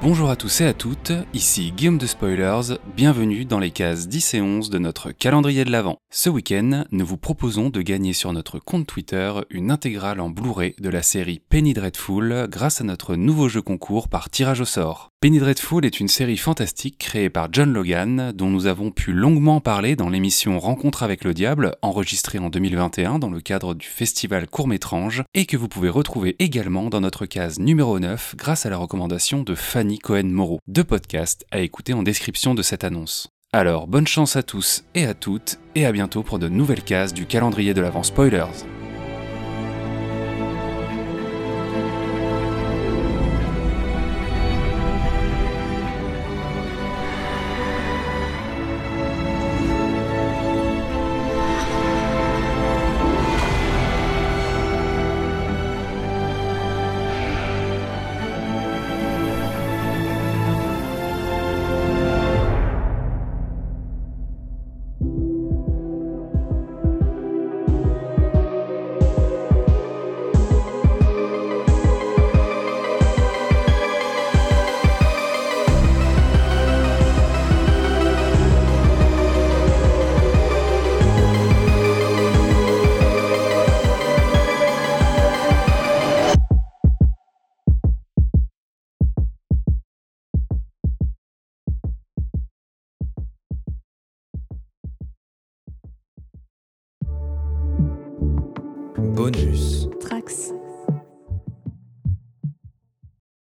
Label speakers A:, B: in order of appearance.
A: Bonjour à tous et à toutes, ici Guillaume de Spoilers, bienvenue dans les cases 10 et 11 de notre calendrier de l'Avent. Ce week-end, nous vous proposons de gagner sur notre compte Twitter une intégrale en Blu-ray de la série Penny Dreadful grâce à notre nouveau jeu concours par tirage au sort. Penny Dreadful est une série fantastique créée par John Logan, dont nous avons pu longuement parler dans l'émission Rencontre avec le Diable, enregistrée en 2021 dans le cadre du festival Court-Métrange, et que vous pouvez retrouver également dans notre case numéro 9 grâce à la recommandation de Fanny Cohen-Moreau. Deux podcasts à écouter en description de cette annonce. Alors bonne chance à tous et à toutes, et à bientôt pour de nouvelles cases du calendrier de l'avant spoilers.
B: Bonus.